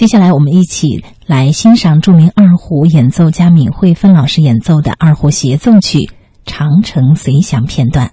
接下来，我们一起来欣赏著名二胡演奏家闵惠芬老师演奏的二胡协奏曲《长城随想》片段。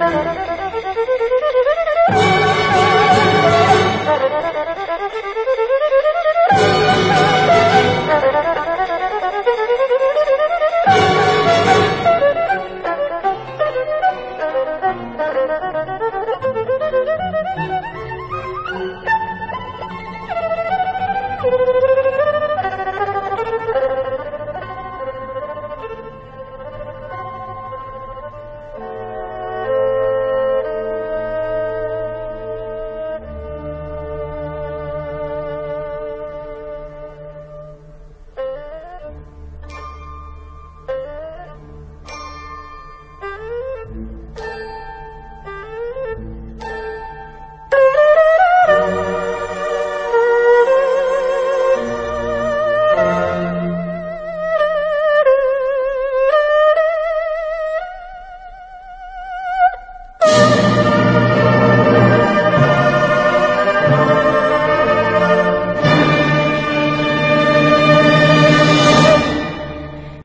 Thank you.